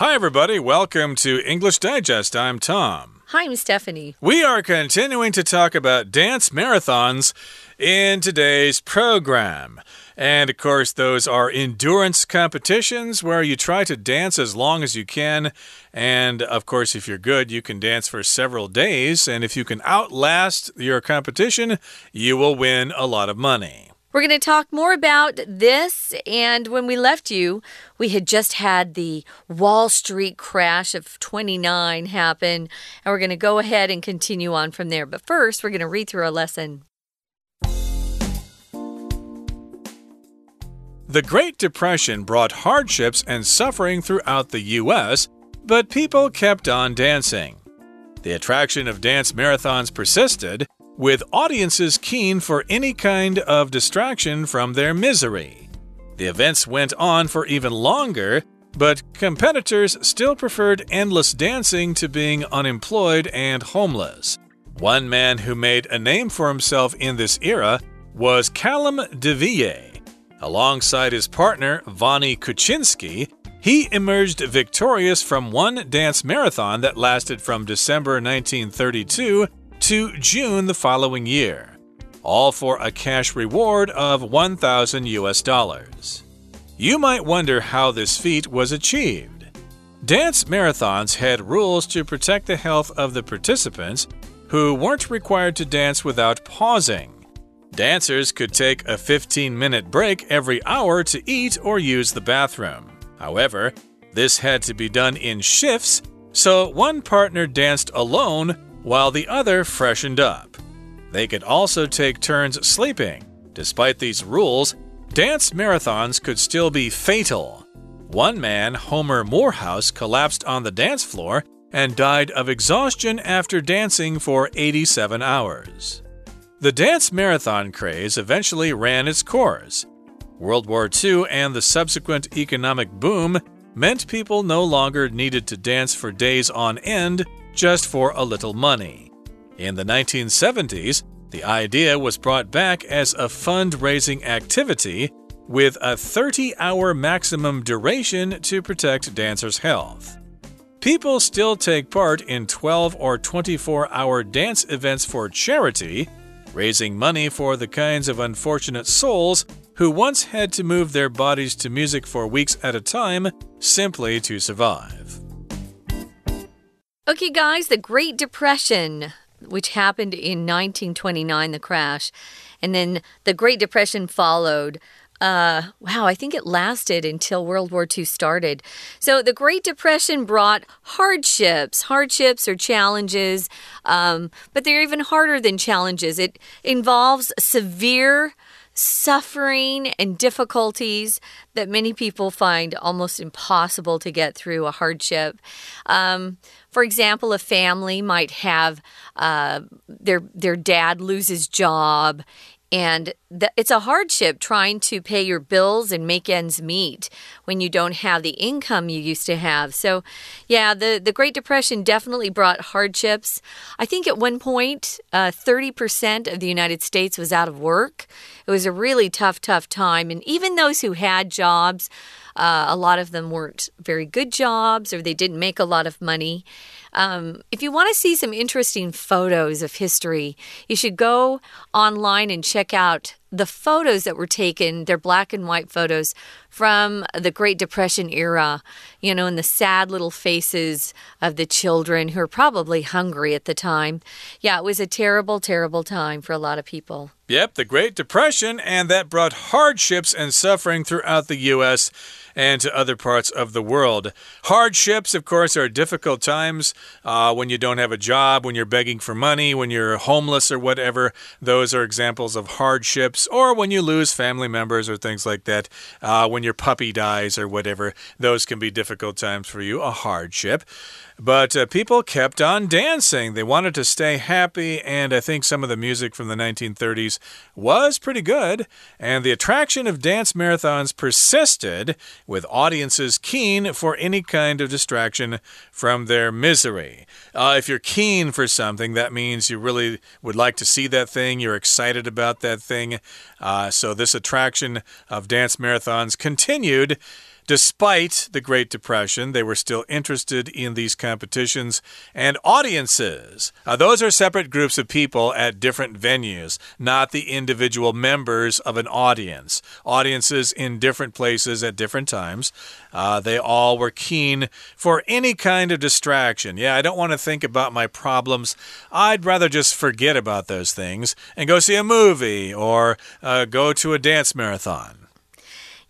Hi, everybody. Welcome to English Digest. I'm Tom. Hi, I'm Stephanie. We are continuing to talk about dance marathons in today's program. And of course, those are endurance competitions where you try to dance as long as you can. And of course, if you're good, you can dance for several days. And if you can outlast your competition, you will win a lot of money. We're going to talk more about this. And when we left you, we had just had the Wall Street crash of 29 happen. And we're going to go ahead and continue on from there. But first, we're going to read through our lesson. The Great Depression brought hardships and suffering throughout the U.S., but people kept on dancing. The attraction of dance marathons persisted with audiences keen for any kind of distraction from their misery. The events went on for even longer, but competitors still preferred endless dancing to being unemployed and homeless. One man who made a name for himself in this era was Callum DeVillier. Alongside his partner, Vonnie Kuchinski, he emerged victorious from one dance marathon that lasted from December 1932 to June the following year, all for a cash reward of 1,000 US dollars. You might wonder how this feat was achieved. Dance marathons had rules to protect the health of the participants who weren't required to dance without pausing. Dancers could take a 15 minute break every hour to eat or use the bathroom. However, this had to be done in shifts, so one partner danced alone while the other freshened up. They could also take turns sleeping. Despite these rules, dance marathons could still be fatal. One man, Homer Morehouse, collapsed on the dance floor and died of exhaustion after dancing for 87 hours. The dance marathon craze eventually ran its course. World War II and the subsequent economic boom meant people no longer needed to dance for days on end just for a little money. In the 1970s, the idea was brought back as a fundraising activity with a 30 hour maximum duration to protect dancers' health. People still take part in 12 or 24 hour dance events for charity, raising money for the kinds of unfortunate souls who once had to move their bodies to music for weeks at a time simply to survive. Okay, guys, the Great Depression, which happened in 1929, the crash, and then the Great Depression followed. Uh, wow, I think it lasted until World War II started. So the Great Depression brought hardships. Hardships or challenges, um, but they're even harder than challenges. It involves severe suffering and difficulties that many people find almost impossible to get through a hardship. Um, for example, a family might have uh, their their dad lose his job and it's a hardship trying to pay your bills and make ends meet when you don't have the income you used to have. So, yeah, the, the Great Depression definitely brought hardships. I think at one point, uh, 30% of the United States was out of work. It was a really tough, tough time. And even those who had jobs, uh, a lot of them weren't very good jobs or they didn't make a lot of money. Um, if you want to see some interesting photos of history, you should go online and check out the photos that were taken, they're black and white photos from the Great Depression era, you know, and the sad little faces of the children who are probably hungry at the time. Yeah, it was a terrible, terrible time for a lot of people. Yep, the Great Depression, and that brought hardships and suffering throughout the U.S and to other parts of the world. Hardships, of course, are difficult times uh, when you don't have a job, when you're begging for money, when you're homeless or whatever. Those are examples of hardships, or when you lose family members or things like that. Uh, when your puppy dies or whatever, those can be difficult times for you, a hardship. But uh, people kept on dancing. They wanted to stay happy, and I think some of the music from the 1930s was pretty good. And the attraction of dance marathons persisted, with audiences keen for any kind of distraction from their misery. Uh, if you're keen for something, that means you really would like to see that thing, you're excited about that thing. Uh, so, this attraction of dance marathons continued Despite the Great Depression, they were still interested in these competitions and audiences. Uh, those are separate groups of people at different venues, not the individual members of an audience. Audiences in different places at different times. Uh, they all were keen for any kind of distraction. Yeah, I don't want to think about my problems. I'd rather just forget about those things and go see a movie or uh, go to a dance marathon.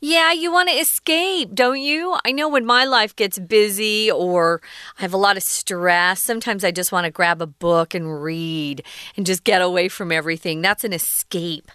Yeah, you want to escape, don't you? I know when my life gets busy or I have a lot of stress, sometimes I just want to grab a book and read and just get away from everything. That's an escape.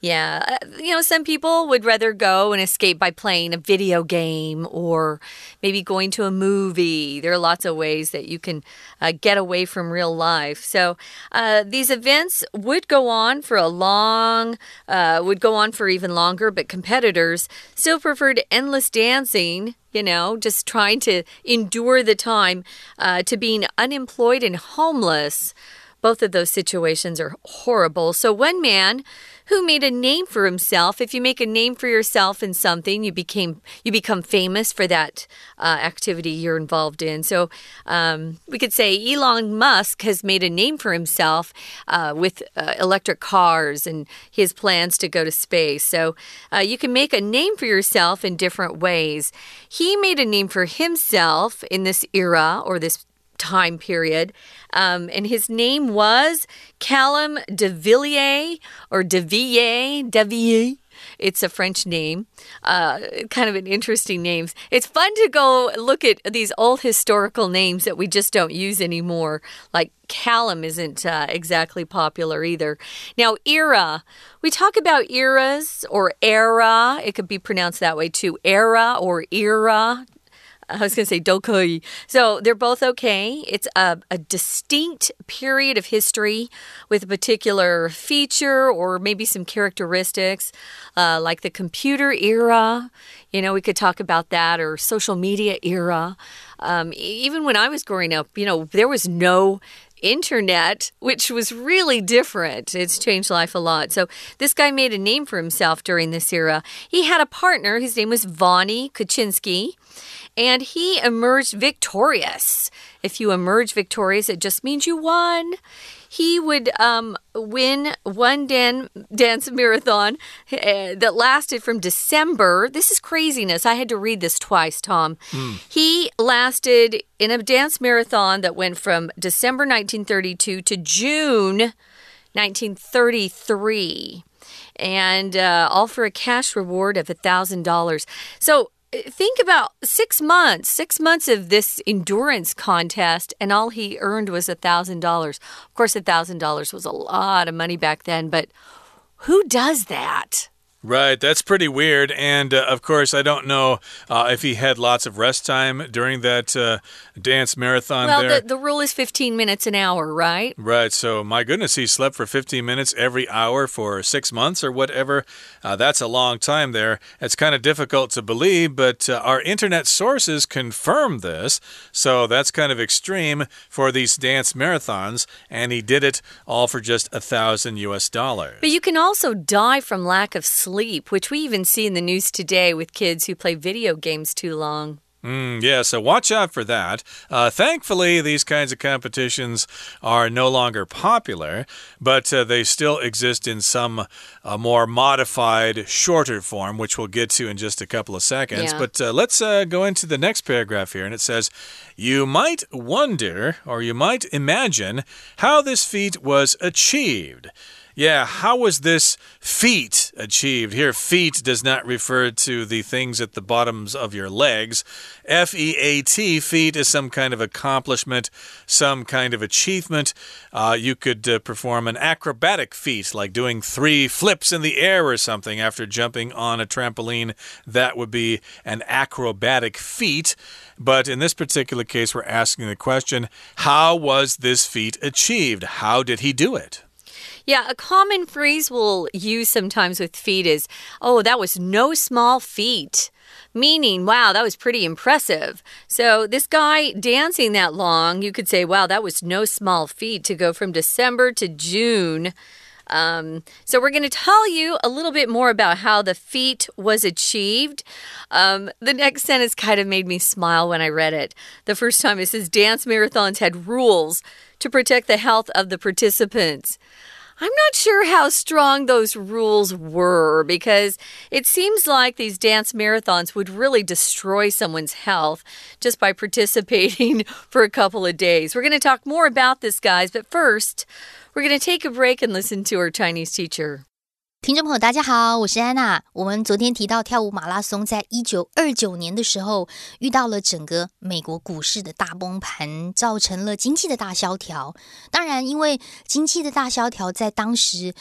Yeah. Uh, you know, some people would rather go and escape by playing a video game or maybe going to a movie. There are lots of ways that you can uh, get away from real life. So uh, these events would go on for a long, uh, would go on for even longer, but competitors still preferred endless dancing you know, just trying to endure the time uh, to being unemployed and homeless. Both of those situations are horrible. So, one man who made a name for himself. If you make a name for yourself in something, you became you become famous for that uh, activity you're involved in. So um, we could say Elon Musk has made a name for himself uh, with uh, electric cars and his plans to go to space. So uh, you can make a name for yourself in different ways. He made a name for himself in this era or this time period. Um, and his name was Callum de Villiers or de Villiers, de Villiers. It's a French name, uh, kind of an interesting name. It's fun to go look at these old historical names that we just don't use anymore. Like Callum isn't uh, exactly popular either. Now, era, we talk about eras or era. It could be pronounced that way too. Era or era. I was going to say dokoi. So they're both okay. It's a, a, distinct period of history with a particular feature or maybe some characteristics, uh, like the computer era. You know, we could talk about that or social media era. Um, even when I was growing up, you know, there was no internet, which was really different. It's changed life a lot. So this guy made a name for himself during this era. He had a partner. His name was Vonnie Kuchinski and he emerged victorious. If you emerge victorious, it just means you won. He would um, win one dan dance marathon uh, that lasted from December. This is craziness. I had to read this twice, Tom. Mm. He lasted in a dance marathon that went from December 1932 to June 1933 and uh, all for a cash reward of $1,000. So think about six months, six months of this endurance contest, and all he earned was a thousand dollars. Of course, a thousand dollars was a lot of money back then, but who does that? Right, that's pretty weird. And uh, of course, I don't know uh, if he had lots of rest time during that uh, dance marathon well, there. The, the rule is 15 minutes an hour, right? Right, so my goodness, he slept for 15 minutes every hour for six months or whatever. Uh, that's a long time there. It's kind of difficult to believe, but uh, our internet sources confirm this. So that's kind of extreme for these dance marathons. And he did it all for just a thousand US dollars. But you can also die from lack of sleep sleep, which we even see in the news today with kids who play video games too long. Mm, yeah, so watch out for that. Uh, thankfully, these kinds of competitions are no longer popular, but uh, they still exist in some uh, more modified, shorter form, which we'll get to in just a couple of seconds. Yeah. But uh, let's uh, go into the next paragraph here, and it says, You might wonder, or you might imagine, how this feat was achieved. Yeah, how was this feat achieved? Here, feet does not refer to the things at the bottoms of your legs. F E A T, feat is some kind of accomplishment, some kind of achievement. Uh, you could uh, perform an acrobatic feat, like doing three flips in the air or something after jumping on a trampoline. That would be an acrobatic feat. But in this particular case, we're asking the question how was this feat achieved? How did he do it? Yeah, a common phrase we'll use sometimes with feet is, oh, that was no small feat meaning, wow, that was pretty impressive. So, this guy dancing that long, you could say, wow, that was no small feat to go from December to June. Um, so, we're going to tell you a little bit more about how the feat was achieved. Um, the next sentence kind of made me smile when I read it. The first time it says dance marathons had rules to protect the health of the participants. I'm not sure how strong those rules were because it seems like these dance marathons would really destroy someone's health just by participating for a couple of days. We're going to talk more about this, guys, but first, we're going to take a break and listen to our Chinese teacher. 听众朋友，大家好，我是安娜。我们昨天提到跳舞马拉松，在一九二九年的时候遇到了整个美国股市的大崩盘，造成了经济的大萧条。当然，因为经济的大萧条在当时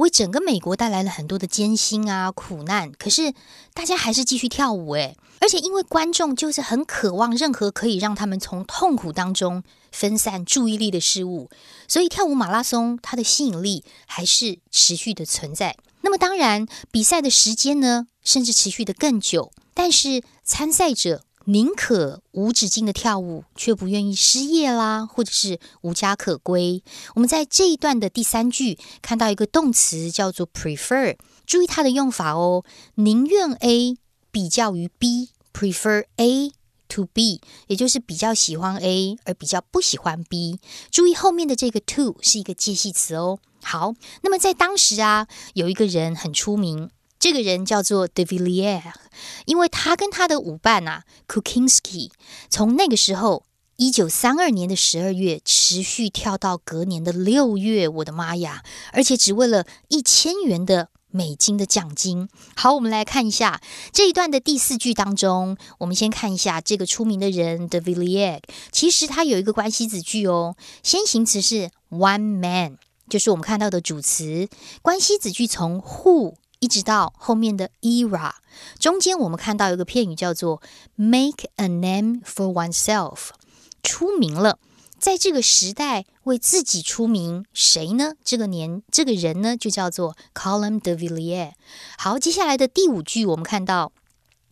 为整个美国带来了很多的艰辛啊、苦难。可是大家还是继续跳舞，诶，而且因为观众就是很渴望任何可以让他们从痛苦当中。分散注意力的事物，所以跳舞马拉松它的吸引力还是持续的存在。那么当然，比赛的时间呢，甚至持续的更久。但是参赛者宁可无止境的跳舞，却不愿意失业啦，或者是无家可归。我们在这一段的第三句看到一个动词叫做 prefer，注意它的用法哦，宁愿 A 比较于 B，prefer A。To B，也就是比较喜欢 A，而比较不喜欢 B。注意后面的这个 to 是一个介系词哦。好，那么在当时啊，有一个人很出名，这个人叫做 De Villiers，因为他跟他的舞伴啊 Kukinski，从那个时候一九三二年的十二月持续跳到隔年的六月，我的妈呀！而且只为了一千元的。美金的奖金。好，我们来看一下这一段的第四句当中，我们先看一下这个出名的人 De Villiers，其实他有一个关系子句哦。先行词是 one man，就是我们看到的主词。关系子句从 who 一直到后面的 era，中间我们看到一个片语叫做 make a name for oneself，出名了。在这个时代为自己出名，谁呢？这个年这个人呢，就叫做 Colin de Villiers。好，接下来的第五句，我们看到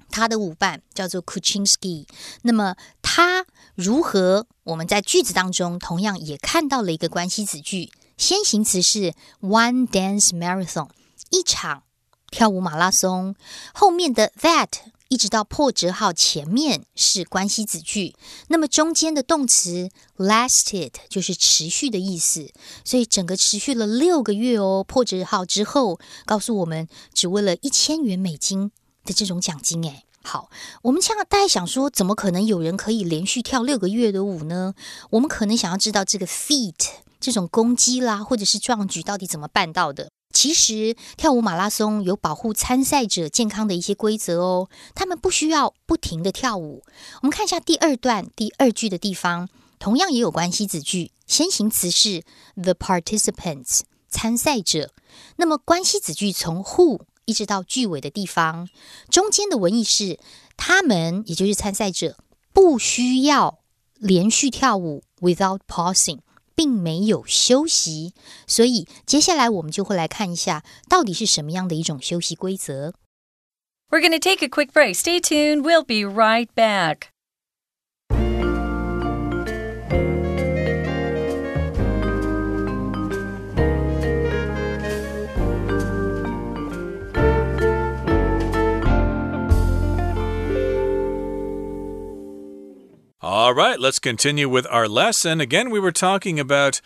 他的舞伴叫做 Kuchinski。那么他如何？我们在句子当中同样也看到了一个关系子句，先行词是 one dance marathon，一场跳舞马拉松。后面的 that。一直到破折号前面是关系子句，那么中间的动词 lasted 就是持续的意思，所以整个持续了六个月哦。破折号之后告诉我们，只为了一千元美金的这种奖金，诶。好，我们现在大家想说，怎么可能有人可以连续跳六个月的舞呢？我们可能想要知道这个 feat 这种攻击啦，或者是壮举到底怎么办到的。其实跳舞马拉松有保护参赛者健康的一些规则哦，他们不需要不停的跳舞。我们看一下第二段第二句的地方，同样也有关系子句，先行词是 the participants 参赛者，那么关系子句从 who 一直到句尾的地方，中间的文意是他们，也就是参赛者不需要连续跳舞 without pausing。并没有休息，所以接下来我们就会来看一下，到底是什么样的一种休息规则。We're going to take a quick break. Stay tuned. We'll be right back. All right, let's continue with our lesson. Again, we were talking about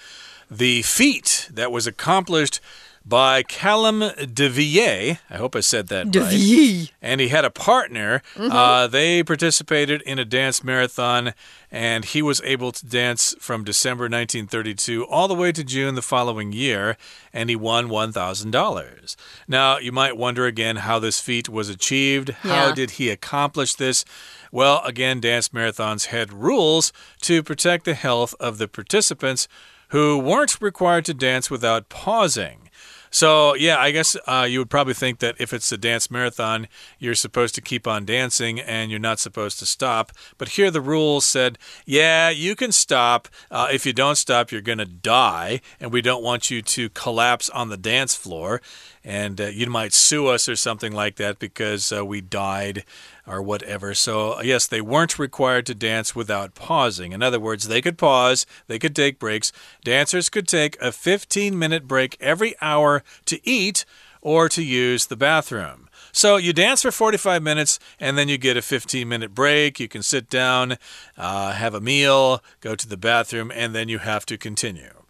the feat that was accomplished by Callum de Villiers. I hope I said that de right. And he had a partner. Mm -hmm. uh, they participated in a dance marathon, and he was able to dance from December 1932 all the way to June the following year, and he won $1,000. Now, you might wonder again how this feat was achieved. Yeah. How did he accomplish this? Well, again, dance marathons had rules to protect the health of the participants who weren't required to dance without pausing. So, yeah, I guess uh, you would probably think that if it's a dance marathon, you're supposed to keep on dancing and you're not supposed to stop. But here the rules said, yeah, you can stop. Uh, if you don't stop, you're going to die, and we don't want you to collapse on the dance floor. And uh, you might sue us or something like that because uh, we died or whatever. So, yes, they weren't required to dance without pausing. In other words, they could pause, they could take breaks. Dancers could take a 15 minute break every hour to eat or to use the bathroom. So you dance for 45 minutes and then you get a 15 minute break. You can sit down, uh, have a meal, go to the bathroom, and then you have to continue.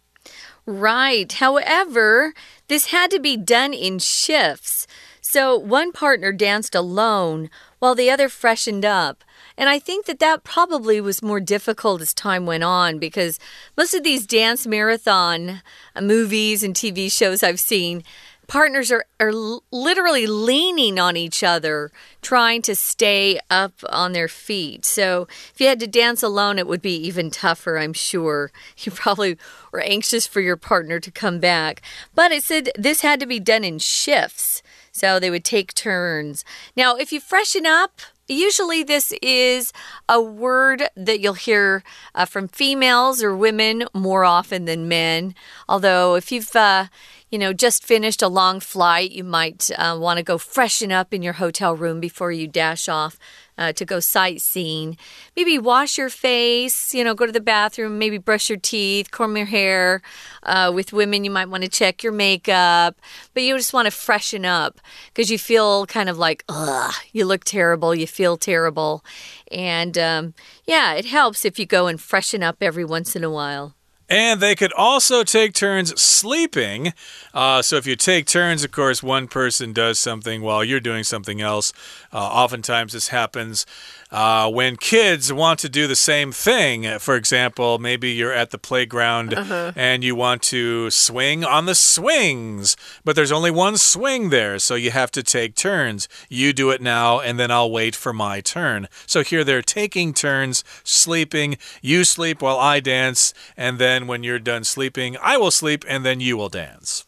Right. However, this had to be done in shifts. So one partner danced alone while the other freshened up. And I think that that probably was more difficult as time went on because most of these dance marathon uh, movies and TV shows I've seen, partners are, are literally leaning on each other, trying to stay up on their feet. So if you had to dance alone, it would be even tougher, I'm sure. You probably were anxious for your partner to come back. But it said this had to be done in shifts. So they would take turns. Now, if you freshen up, Usually, this is a word that you'll hear uh, from females or women more often than men. Although, if you've uh, you know, just finished a long flight, you might uh, want to go freshen up in your hotel room before you dash off uh, to go sightseeing. Maybe wash your face, you know, go to the bathroom, maybe brush your teeth, comb your hair. Uh, with women, you might want to check your makeup, but you just want to freshen up because you feel kind of like, ugh, you look terrible, you feel terrible. And um, yeah, it helps if you go and freshen up every once in a while. And they could also take turns sleeping. Uh, so if you take turns, of course, one person does something while you're doing something else. Uh, oftentimes, this happens uh, when kids want to do the same thing. For example, maybe you're at the playground uh -huh. and you want to swing on the swings, but there's only one swing there, so you have to take turns. You do it now, and then I'll wait for my turn. So here they're taking turns sleeping. You sleep while I dance, and then when you're done sleeping, I will sleep, and then you will dance.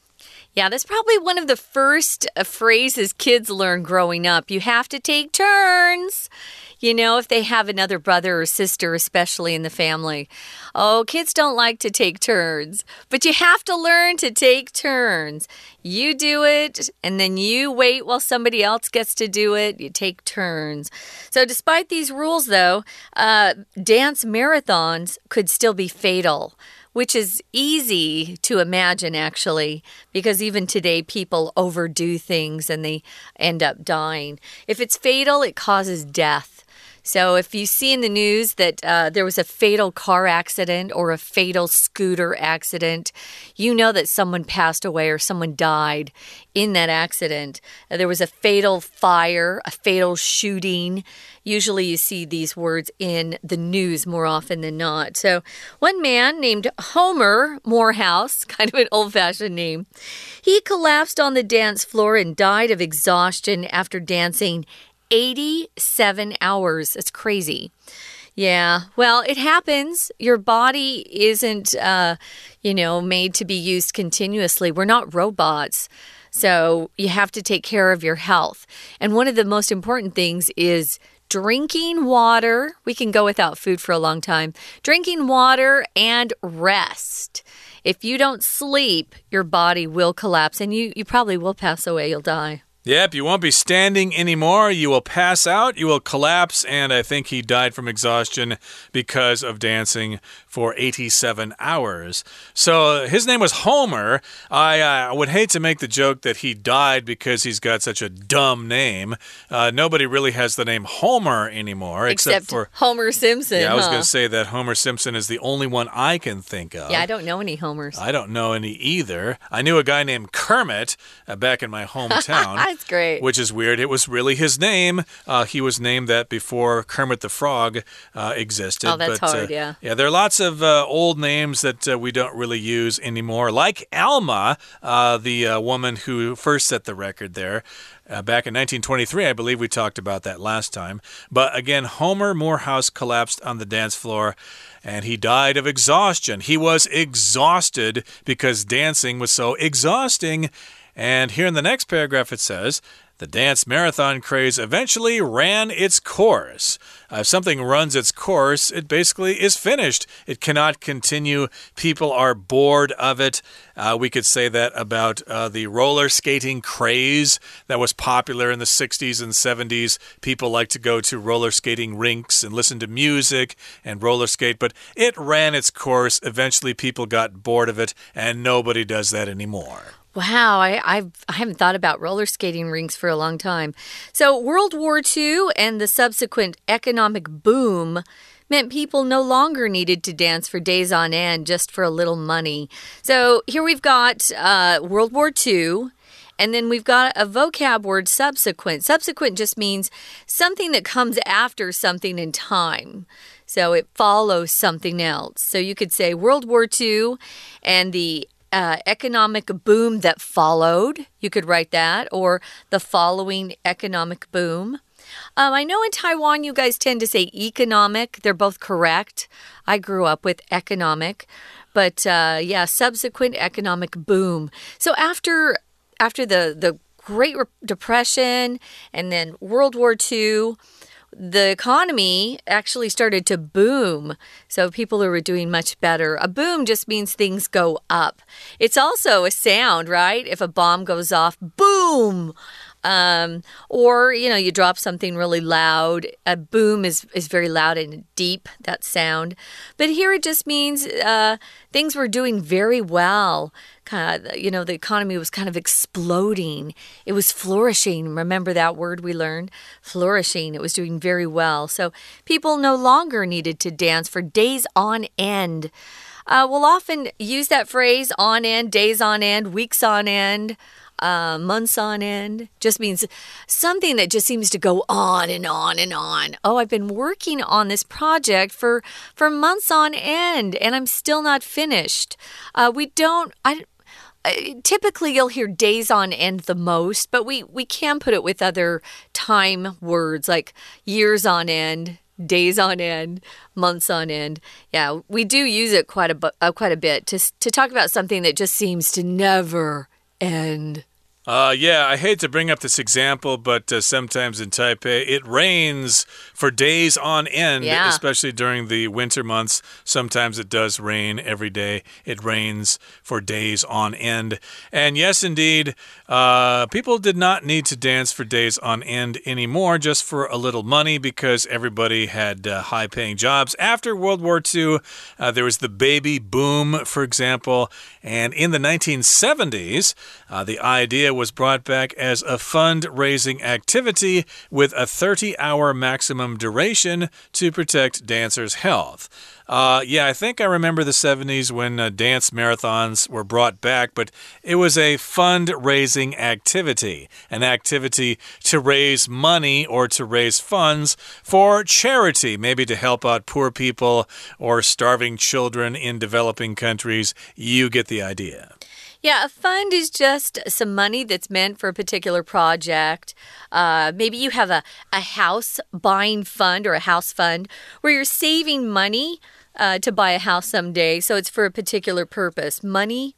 Yeah, that's probably one of the first uh, phrases kids learn growing up. You have to take turns. You know, if they have another brother or sister, especially in the family. Oh, kids don't like to take turns, but you have to learn to take turns. You do it, and then you wait while somebody else gets to do it. You take turns. So, despite these rules, though, uh, dance marathons could still be fatal which is easy to imagine actually, because even today people overdo things and they end up dying. If it's fatal, it causes death. So if you see in the news that uh, there was a fatal car accident or a fatal scooter accident, you know that someone passed away or someone died in that accident. Uh, there was a fatal fire, a fatal shooting. Usually you see these words in the news more often than not. So one man named Homer Morehouse, kind of an old fashioned name, he collapsed on the dance floor and died of exhaustion after dancing 87 hours. It's crazy. Yeah, well, it happens. Your body isn't, uh, you know, made to be used continuously. We're not robots. So you have to take care of your health. And one of the most important things is drinking water. We can go without food for a long time. Drinking water and rest. If you don't sleep, your body will collapse and you, you probably will pass away. You'll die. Yep, you won't be standing anymore. You will pass out, you will collapse, and I think he died from exhaustion because of dancing for 87 hours. So his name was Homer. I uh, would hate to make the joke that he died because he's got such a dumb name. Uh, nobody really has the name Homer anymore, except, except for Homer Simpson. Yeah, I was huh? going to say that Homer Simpson is the only one I can think of. Yeah, I don't know any Homers. I don't know any either. I knew a guy named Kermit uh, back in my hometown. That's great. Which is weird. It was really his name. Uh, he was named that before Kermit the Frog uh, existed. Oh, that's but, hard, uh, yeah. Yeah, there are lots of uh, old names that uh, we don't really use anymore, like Alma, uh, the woman who first set the record there. Uh, back in 1923. I believe we talked about that last time. But again, Homer Morehouse collapsed on the dance floor and he died of exhaustion. He was exhausted because dancing was so exhausting. And here in the next paragraph, it says The dance marathon craze eventually ran its course. Uh, if something runs its course, it basically is finished. It cannot continue. People are bored of it. Uh, we could say that about uh, the roller skating craze that was popular in the 60s and 70s. People like to go to roller skating rinks and listen to music and roller skate, but it ran its course. Eventually, people got bored of it, and nobody does that anymore. Wow, I, I've, I haven't thought about roller skating rinks for a long time. So, World War II and the subsequent economic boom meant people no longer needed to dance for days on end just for a little money. So, here we've got uh, World War II. And then we've got a vocab word subsequent. Subsequent just means something that comes after something in time. So it follows something else. So you could say World War II and the uh, economic boom that followed. You could write that, or the following economic boom. Um, I know in Taiwan you guys tend to say economic. They're both correct. I grew up with economic, but uh, yeah, subsequent economic boom. So after after the the Great Depression and then World War II the economy actually started to boom. So people were doing much better. A boom just means things go up. It's also a sound, right? If a bomb goes off, boom. Um, or, you know, you drop something really loud. A boom is, is very loud and deep, that sound. But here it just means uh, things were doing very well. Kind of, you know, the economy was kind of exploding. It was flourishing. Remember that word we learned? Flourishing. It was doing very well. So people no longer needed to dance for days on end. Uh, we'll often use that phrase on end, days on end, weeks on end uh, months on end. Just means something that just seems to go on and on and on. Oh, I've been working on this project for for months on end, and I'm still not finished. Uh, we don't. I uh, typically you'll hear days on end the most but we we can put it with other time words like years on end days on end months on end yeah we do use it quite a uh, quite a bit to to talk about something that just seems to never end uh, yeah, I hate to bring up this example, but uh, sometimes in Taipei it rains for days on end, yeah. especially during the winter months. Sometimes it does rain every day. It rains for days on end. And yes, indeed, uh, people did not need to dance for days on end anymore just for a little money because everybody had uh, high paying jobs. After World War II, uh, there was the baby boom, for example. And in the 1970s, uh, the idea was brought back as a fundraising activity with a 30 hour maximum duration to protect dancers' health. Uh, yeah, I think I remember the 70s when uh, dance marathons were brought back, but it was a fundraising activity, an activity to raise money or to raise funds for charity, maybe to help out poor people or starving children in developing countries. You get the idea. Yeah, a fund is just some money that's meant for a particular project. Uh, maybe you have a, a house buying fund or a house fund where you're saving money uh, to buy a house someday. So it's for a particular purpose. Money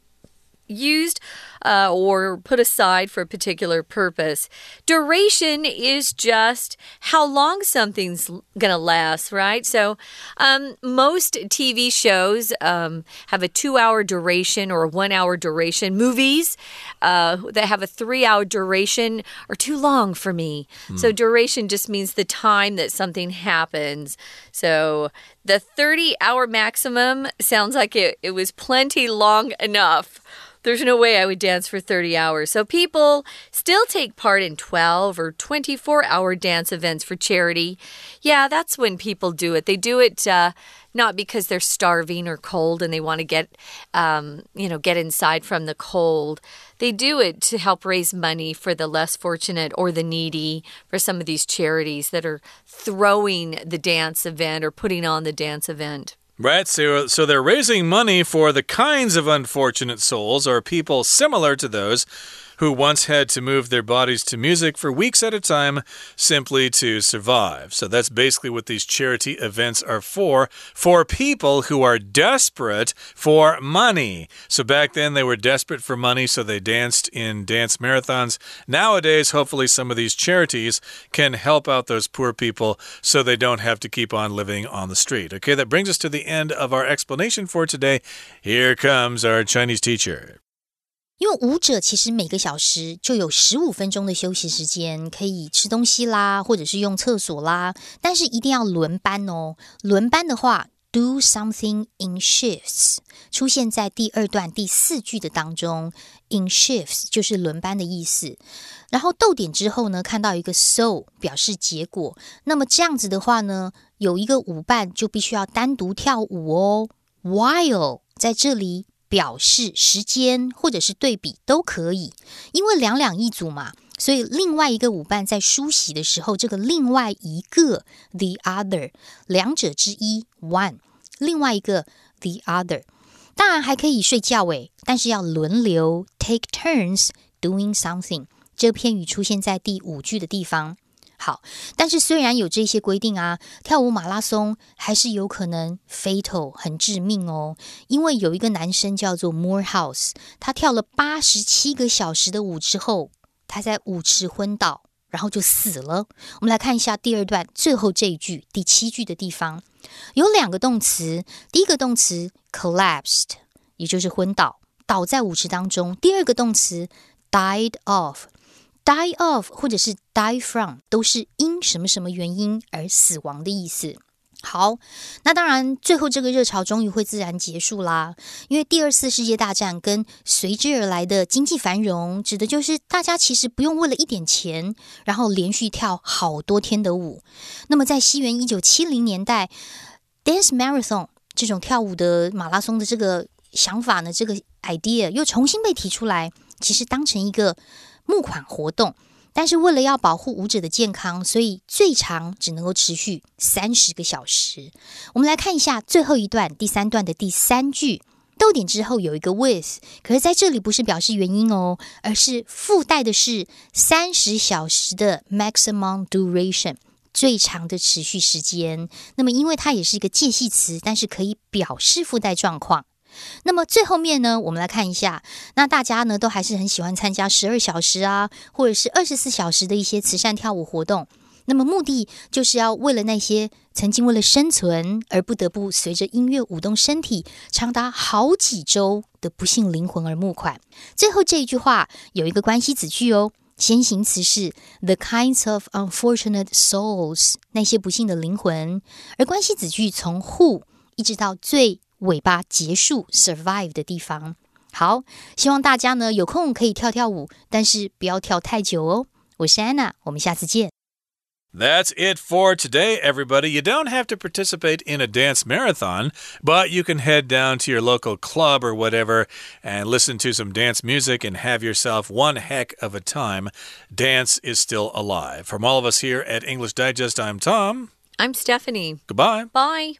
used uh, or put aside for a particular purpose. Duration is just how long something's going to last, right? So, um, most TV shows um, have a two hour duration or a one hour duration. Movies uh, that have a three hour duration are too long for me. Mm. So, duration just means the time that something happens. So, the 30 hour maximum sounds like it, it was plenty long enough. There's no way I would dance for 30 hours. So people still take part in 12 or 24 hour dance events for charity. Yeah, that's when people do it. They do it uh, not because they're starving or cold and they want to get, um, you know, get inside from the cold. They do it to help raise money for the less fortunate or the needy for some of these charities that are throwing the dance event or putting on the dance event. Right, so, so they're raising money for the kinds of unfortunate souls or people similar to those who once had to move their bodies to music for weeks at a time simply to survive. So that's basically what these charity events are for for people who are desperate for money. So back then they were desperate for money, so they danced in dance marathons. Nowadays, hopefully, some of these charities can help out those poor people so they don't have to keep on living on the street. Okay, that brings us to the end of our explanation for today. Here comes our Chinese teacher. 因为舞者其实每个小时就有十五分钟的休息时间，可以吃东西啦，或者是用厕所啦，但是一定要轮班哦。轮班的话，do something in shifts 出现在第二段第四句的当中，in shifts 就是轮班的意思。然后逗点之后呢，看到一个 so 表示结果，那么这样子的话呢，有一个舞伴就必须要单独跳舞哦。While 在这里。表示时间或者是对比都可以，因为两两一组嘛，所以另外一个舞伴在梳洗的时候，这个另外一个 the other 两者之一 one，另外一个 the other，当然还可以睡觉诶，但是要轮流 take turns doing something。这片语出现在第五句的地方。好，但是虽然有这些规定啊，跳舞马拉松还是有可能 fatal 很致命哦。因为有一个男生叫做 Morehouse，他跳了八十七个小时的舞之后，他在舞池昏倒，然后就死了。我们来看一下第二段最后这一句第七句的地方，有两个动词，第一个动词 collapsed，也就是昏倒，倒在舞池当中；第二个动词 died of。Die of 或者是 die from 都是因什么什么原因而死亡的意思。好，那当然，最后这个热潮终于会自然结束啦。因为第二次世界大战跟随之而来的经济繁荣，指的就是大家其实不用为了一点钱，然后连续跳好多天的舞。那么在西元一九七零年代，dance marathon 这种跳舞的马拉松的这个想法呢，这个 idea 又重新被提出来，其实当成一个。募款活动，但是为了要保护舞者的健康，所以最长只能够持续三十个小时。我们来看一下最后一段第三段的第三句，逗点之后有一个 with，可是在这里不是表示原因哦，而是附带的是三十小时的 maximum duration 最长的持续时间。那么因为它也是一个介系词，但是可以表示附带状况。那么最后面呢，我们来看一下，那大家呢都还是很喜欢参加十二小时啊，或者是二十四小时的一些慈善跳舞活动。那么目的就是要为了那些曾经为了生存而不得不随着音乐舞动身体长达好几周的不幸灵魂而募款。最后这一句话有一个关系子句哦，先行词是 the kinds of unfortunate souls，那些不幸的灵魂，而关系子句从 who 一直到最。尾巴结束 survive 的地方。好，希望大家呢有空可以跳跳舞，但是不要跳太久哦。我是安娜，我们下次见。That's it for today, everybody. You don't have to participate in a dance marathon, but you can head down to your local club or whatever and listen to some dance music and have yourself one heck of a time. Dance is still alive. From all of us here at English Digest, I'm Tom. I'm Stephanie. Goodbye. Bye.